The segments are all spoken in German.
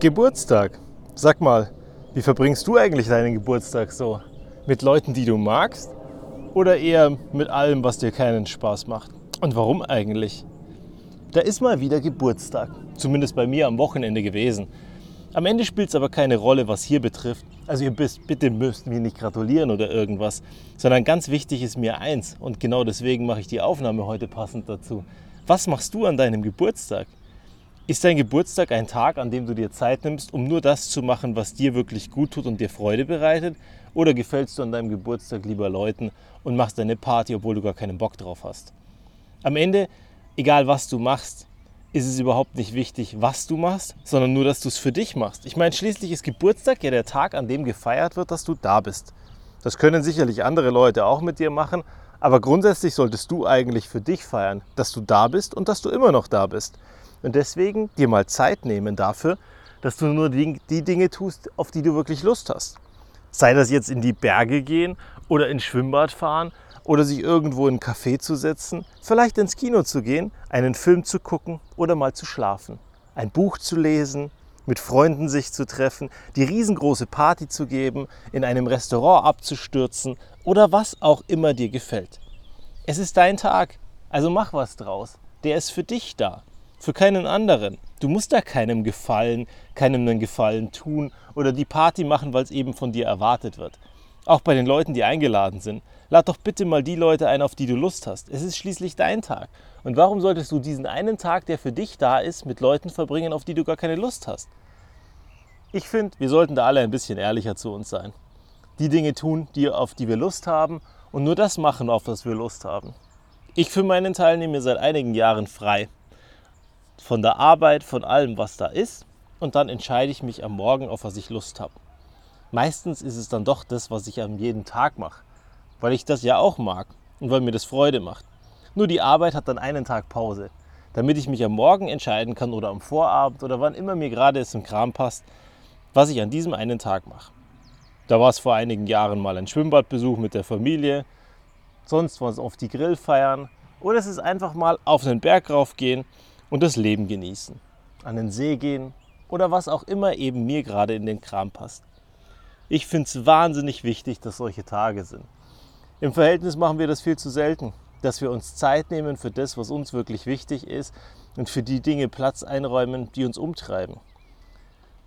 Geburtstag. Sag mal, wie verbringst du eigentlich deinen Geburtstag so? Mit Leuten, die du magst? Oder eher mit allem, was dir keinen Spaß macht? Und warum eigentlich? Da ist mal wieder Geburtstag. Zumindest bei mir am Wochenende gewesen. Am Ende spielt es aber keine Rolle, was hier betrifft. Also ihr bist, bitte müsst mir nicht gratulieren oder irgendwas, sondern ganz wichtig ist mir eins und genau deswegen mache ich die Aufnahme heute passend dazu. Was machst du an deinem Geburtstag? Ist dein Geburtstag ein Tag, an dem du dir Zeit nimmst, um nur das zu machen, was dir wirklich gut tut und dir Freude bereitet? Oder gefällst du an deinem Geburtstag lieber Leuten und machst eine Party, obwohl du gar keinen Bock drauf hast? Am Ende, egal was du machst, ist es überhaupt nicht wichtig, was du machst, sondern nur, dass du es für dich machst. Ich meine, schließlich ist Geburtstag ja der Tag, an dem gefeiert wird, dass du da bist. Das können sicherlich andere Leute auch mit dir machen, aber grundsätzlich solltest du eigentlich für dich feiern, dass du da bist und dass du immer noch da bist. Und deswegen dir mal Zeit nehmen dafür, dass du nur die, die Dinge tust, auf die du wirklich Lust hast. Sei das jetzt in die Berge gehen oder ins Schwimmbad fahren oder sich irgendwo in ein Café zu setzen, vielleicht ins Kino zu gehen, einen Film zu gucken oder mal zu schlafen, ein Buch zu lesen, mit Freunden sich zu treffen, die riesengroße Party zu geben, in einem Restaurant abzustürzen oder was auch immer dir gefällt. Es ist dein Tag, also mach was draus. Der ist für dich da, für keinen anderen. Du musst da keinem gefallen, keinem einen Gefallen tun oder die Party machen, weil es eben von dir erwartet wird. Auch bei den Leuten, die eingeladen sind. Lad doch bitte mal die Leute ein, auf die du Lust hast. Es ist schließlich dein Tag. Und warum solltest du diesen einen Tag, der für dich da ist, mit Leuten verbringen, auf die du gar keine Lust hast? Ich finde, wir sollten da alle ein bisschen ehrlicher zu uns sein. Die Dinge tun, die, auf die wir Lust haben und nur das machen, auf das wir Lust haben. Ich für meinen Teil nehme mir seit einigen Jahren frei. Von der Arbeit, von allem, was da ist. Und dann entscheide ich mich am Morgen, auf was ich Lust habe. Meistens ist es dann doch das, was ich an jedem Tag mache weil ich das ja auch mag und weil mir das Freude macht. Nur die Arbeit hat dann einen Tag Pause, damit ich mich am Morgen entscheiden kann oder am Vorabend oder wann immer mir gerade es im Kram passt, was ich an diesem einen Tag mache. Da war es vor einigen Jahren mal ein Schwimmbadbesuch mit der Familie, sonst war es auf die Grillfeiern oder es ist einfach mal auf den Berg raufgehen und das Leben genießen, an den See gehen oder was auch immer eben mir gerade in den Kram passt. Ich finde es wahnsinnig wichtig, dass solche Tage sind. Im Verhältnis machen wir das viel zu selten, dass wir uns Zeit nehmen für das, was uns wirklich wichtig ist und für die Dinge Platz einräumen, die uns umtreiben.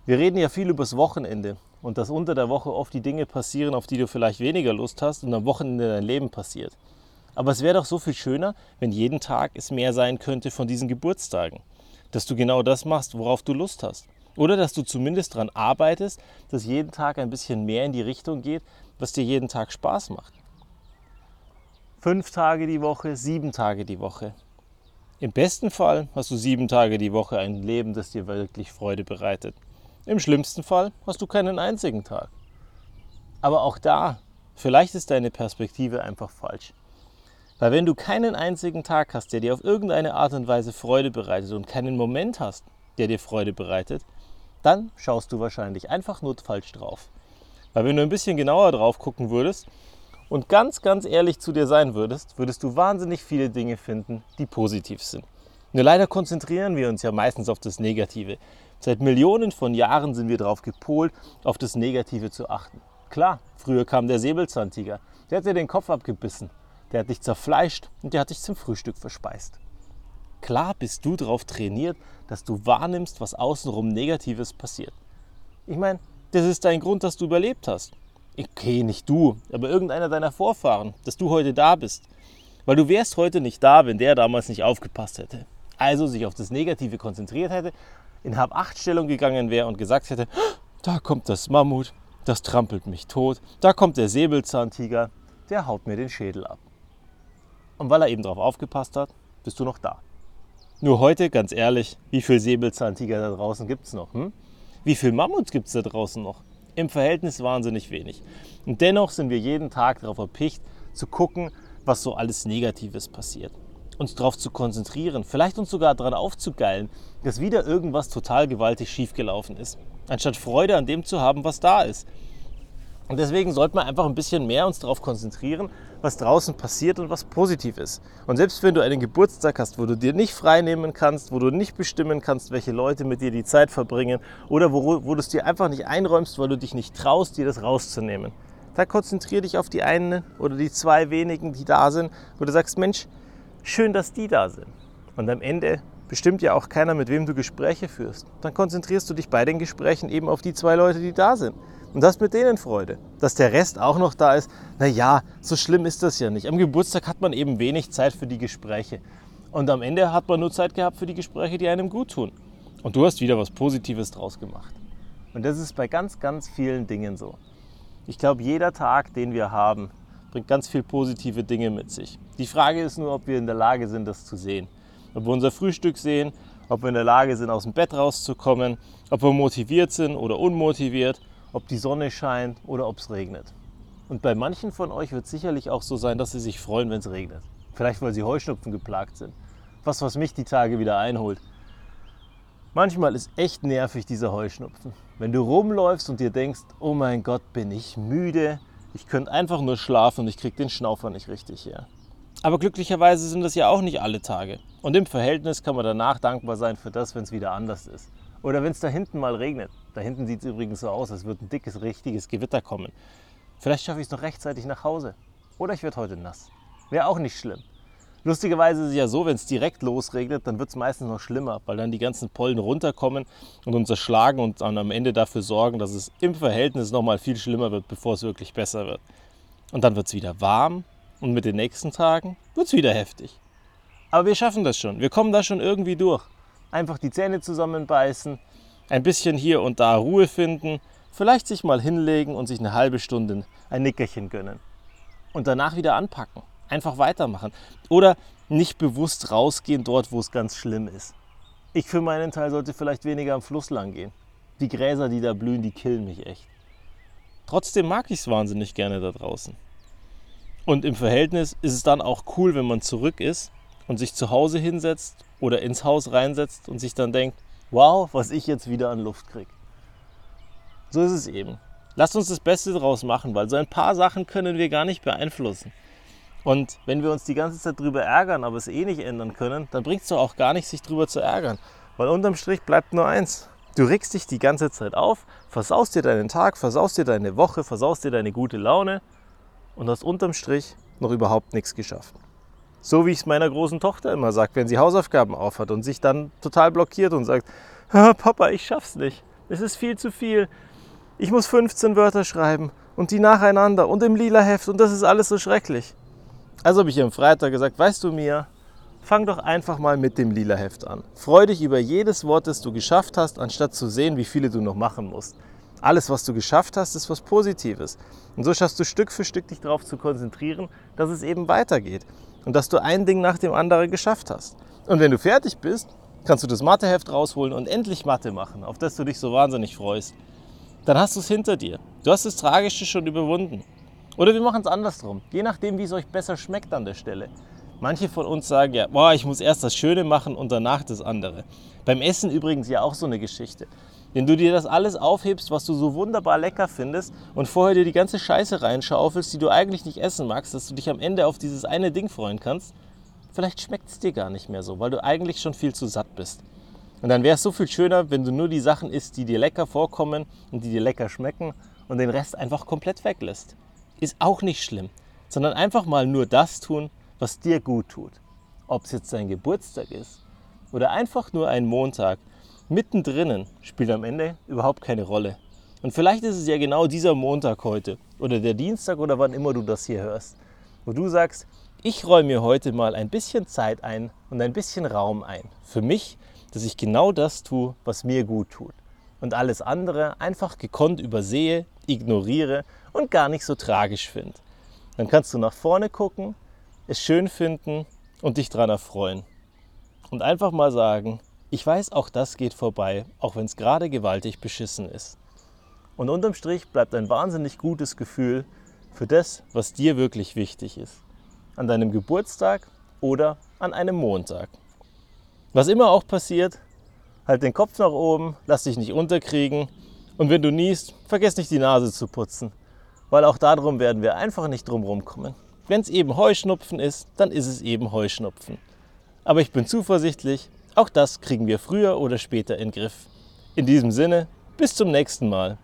Wir reden ja viel übers Wochenende und dass unter der Woche oft die Dinge passieren, auf die du vielleicht weniger Lust hast und am Wochenende dein Leben passiert. Aber es wäre doch so viel schöner, wenn jeden Tag es mehr sein könnte von diesen Geburtstagen. Dass du genau das machst, worauf du Lust hast. Oder dass du zumindest daran arbeitest, dass jeden Tag ein bisschen mehr in die Richtung geht, was dir jeden Tag Spaß macht fünf Tage die Woche, sieben Tage die Woche. Im besten Fall hast du sieben Tage die Woche ein Leben, das dir wirklich Freude bereitet. Im schlimmsten Fall hast du keinen einzigen Tag. Aber auch da, vielleicht ist deine Perspektive einfach falsch. Weil wenn du keinen einzigen Tag hast, der dir auf irgendeine Art und Weise Freude bereitet und keinen Moment hast, der dir Freude bereitet, dann schaust du wahrscheinlich einfach nur falsch drauf. Weil wenn du ein bisschen genauer drauf gucken würdest, und ganz, ganz ehrlich zu dir sein würdest, würdest du wahnsinnig viele Dinge finden, die positiv sind. Nur leider konzentrieren wir uns ja meistens auf das Negative. Seit Millionen von Jahren sind wir darauf gepolt, auf das Negative zu achten. Klar, früher kam der Säbelzahntiger, der hat dir den Kopf abgebissen, der hat dich zerfleischt und der hat dich zum Frühstück verspeist. Klar bist du darauf trainiert, dass du wahrnimmst, was außenrum Negatives passiert. Ich meine, das ist dein Grund, dass du überlebt hast okay, nicht du, aber irgendeiner deiner Vorfahren, dass du heute da bist. Weil du wärst heute nicht da, wenn der damals nicht aufgepasst hätte. Also sich auf das Negative konzentriert hätte, in Hab-Acht-Stellung gegangen wäre und gesagt hätte, da kommt das Mammut, das trampelt mich tot, da kommt der Säbelzahntiger, der haut mir den Schädel ab. Und weil er eben darauf aufgepasst hat, bist du noch da. Nur heute, ganz ehrlich, wie viele Säbelzahntiger da draußen gibt es noch? Hm? Wie viele Mammuts gibt es da draußen noch? im Verhältnis wahnsinnig wenig. Und dennoch sind wir jeden Tag darauf erpicht, zu gucken, was so alles Negatives passiert. Uns darauf zu konzentrieren, vielleicht uns sogar daran aufzugeilen, dass wieder irgendwas total gewaltig schiefgelaufen ist, anstatt Freude an dem zu haben, was da ist. Und deswegen sollte man einfach ein bisschen mehr uns darauf konzentrieren, was draußen passiert und was positiv ist. Und selbst wenn du einen Geburtstag hast, wo du dir nicht frei nehmen kannst, wo du nicht bestimmen kannst, welche Leute mit dir die Zeit verbringen oder wo, wo du es dir einfach nicht einräumst, weil du dich nicht traust, dir das rauszunehmen, da konzentriere dich auf die einen oder die zwei wenigen, die da sind, wo du sagst, Mensch, schön, dass die da sind. Und am Ende bestimmt ja auch keiner, mit wem du Gespräche führst. Dann konzentrierst du dich bei den Gesprächen eben auf die zwei Leute, die da sind und hast mit denen Freude. Dass der Rest auch noch da ist, naja, so schlimm ist das ja nicht. Am Geburtstag hat man eben wenig Zeit für die Gespräche. Und am Ende hat man nur Zeit gehabt für die Gespräche, die einem gut tun. Und du hast wieder was Positives draus gemacht. Und das ist bei ganz, ganz vielen Dingen so. Ich glaube, jeder Tag, den wir haben, bringt ganz viele positive Dinge mit sich. Die Frage ist nur, ob wir in der Lage sind, das zu sehen. Ob wir unser Frühstück sehen, ob wir in der Lage sind, aus dem Bett rauszukommen, ob wir motiviert sind oder unmotiviert, ob die Sonne scheint oder ob es regnet. Und bei manchen von euch wird es sicherlich auch so sein, dass sie sich freuen, wenn es regnet. Vielleicht, weil sie Heuschnupfen geplagt sind. Was, was mich die Tage wieder einholt. Manchmal ist echt nervig dieser Heuschnupfen. Wenn du rumläufst und dir denkst, oh mein Gott, bin ich müde, ich könnte einfach nur schlafen und ich kriege den Schnaufer nicht richtig her. Aber glücklicherweise sind das ja auch nicht alle Tage. Und im Verhältnis kann man danach dankbar sein für das, wenn es wieder anders ist. Oder wenn es da hinten mal regnet. Da hinten sieht es übrigens so aus, als würde ein dickes, richtiges Gewitter kommen. Vielleicht schaffe ich es noch rechtzeitig nach Hause. Oder ich werde heute nass. Wäre auch nicht schlimm. Lustigerweise ist es ja so, wenn es direkt losregnet, dann wird es meistens noch schlimmer, weil dann die ganzen Pollen runterkommen und uns erschlagen und dann am Ende dafür sorgen, dass es im Verhältnis noch mal viel schlimmer wird, bevor es wirklich besser wird. Und dann wird es wieder warm und mit den nächsten Tagen wird es wieder heftig. Aber wir schaffen das schon. Wir kommen da schon irgendwie durch. Einfach die Zähne zusammenbeißen, ein bisschen hier und da Ruhe finden, vielleicht sich mal hinlegen und sich eine halbe Stunde ein Nickerchen gönnen. Und danach wieder anpacken. Einfach weitermachen. Oder nicht bewusst rausgehen dort, wo es ganz schlimm ist. Ich für meinen Teil sollte vielleicht weniger am Fluss lang gehen. Die Gräser, die da blühen, die killen mich echt. Trotzdem mag ich es wahnsinnig gerne da draußen. Und im Verhältnis ist es dann auch cool, wenn man zurück ist und sich zu Hause hinsetzt oder ins Haus reinsetzt und sich dann denkt, wow, was ich jetzt wieder an Luft kriege. So ist es eben. Lasst uns das Beste daraus machen, weil so ein paar Sachen können wir gar nicht beeinflussen. Und wenn wir uns die ganze Zeit darüber ärgern, aber es eh nicht ändern können, dann bringt es doch auch gar nicht, sich darüber zu ärgern. Weil unterm Strich bleibt nur eins. Du regst dich die ganze Zeit auf, versaust dir deinen Tag, versaust dir deine Woche, versaust dir deine gute Laune und hast unterm Strich noch überhaupt nichts geschafft. So wie ich es meiner großen Tochter immer sage, wenn sie Hausaufgaben aufhat und sich dann total blockiert und sagt, Papa, ich schaff's nicht. Es ist viel zu viel. Ich muss 15 Wörter schreiben und die nacheinander und im lila Heft und das ist alles so schrecklich. Also habe ich ihr am Freitag gesagt, weißt du mir, fang doch einfach mal mit dem lila Heft an. Freu dich über jedes Wort, das du geschafft hast, anstatt zu sehen, wie viele du noch machen musst. Alles, was du geschafft hast, ist was Positives. Und so schaffst du Stück für Stück dich darauf zu konzentrieren, dass es eben weitergeht und dass du ein Ding nach dem anderen geschafft hast. Und wenn du fertig bist, kannst du das Matheheft rausholen und endlich Mathe machen, auf das du dich so wahnsinnig freust. Dann hast du es hinter dir. Du hast das Tragische schon überwunden. Oder wir machen es andersrum, je nachdem, wie es euch besser schmeckt an der Stelle. Manche von uns sagen ja, boah, ich muss erst das Schöne machen und danach das andere. Beim Essen übrigens ja auch so eine Geschichte. Wenn du dir das alles aufhebst, was du so wunderbar lecker findest und vorher dir die ganze Scheiße reinschaufelst, die du eigentlich nicht essen magst, dass du dich am Ende auf dieses eine Ding freuen kannst, vielleicht schmeckt es dir gar nicht mehr so, weil du eigentlich schon viel zu satt bist. Und dann wäre es so viel schöner, wenn du nur die Sachen isst, die dir lecker vorkommen und die dir lecker schmecken und den Rest einfach komplett weglässt. Ist auch nicht schlimm, sondern einfach mal nur das tun, was dir gut tut. Ob es jetzt dein Geburtstag ist oder einfach nur ein Montag, mittendrin spielt am Ende überhaupt keine Rolle. Und vielleicht ist es ja genau dieser Montag heute oder der Dienstag oder wann immer du das hier hörst, wo du sagst, ich räume mir heute mal ein bisschen Zeit ein und ein bisschen Raum ein. Für mich, dass ich genau das tue, was mir gut tut. Und alles andere einfach gekonnt übersehe, ignoriere und gar nicht so tragisch finde. Dann kannst du nach vorne gucken, es schön finden und dich daran erfreuen. Und einfach mal sagen, ich weiß, auch das geht vorbei, auch wenn es gerade gewaltig beschissen ist. Und unterm Strich bleibt ein wahnsinnig gutes Gefühl für das, was dir wirklich wichtig ist. An deinem Geburtstag oder an einem Montag. Was immer auch passiert, halt den Kopf nach oben, lass dich nicht unterkriegen und wenn du niest, vergiss nicht die Nase zu putzen. weil auch darum werden wir einfach nicht drumherum kommen. Wenn es eben Heuschnupfen ist, dann ist es eben Heuschnupfen. Aber ich bin zuversichtlich, auch das kriegen wir früher oder später in den Griff. In diesem Sinne, bis zum nächsten Mal.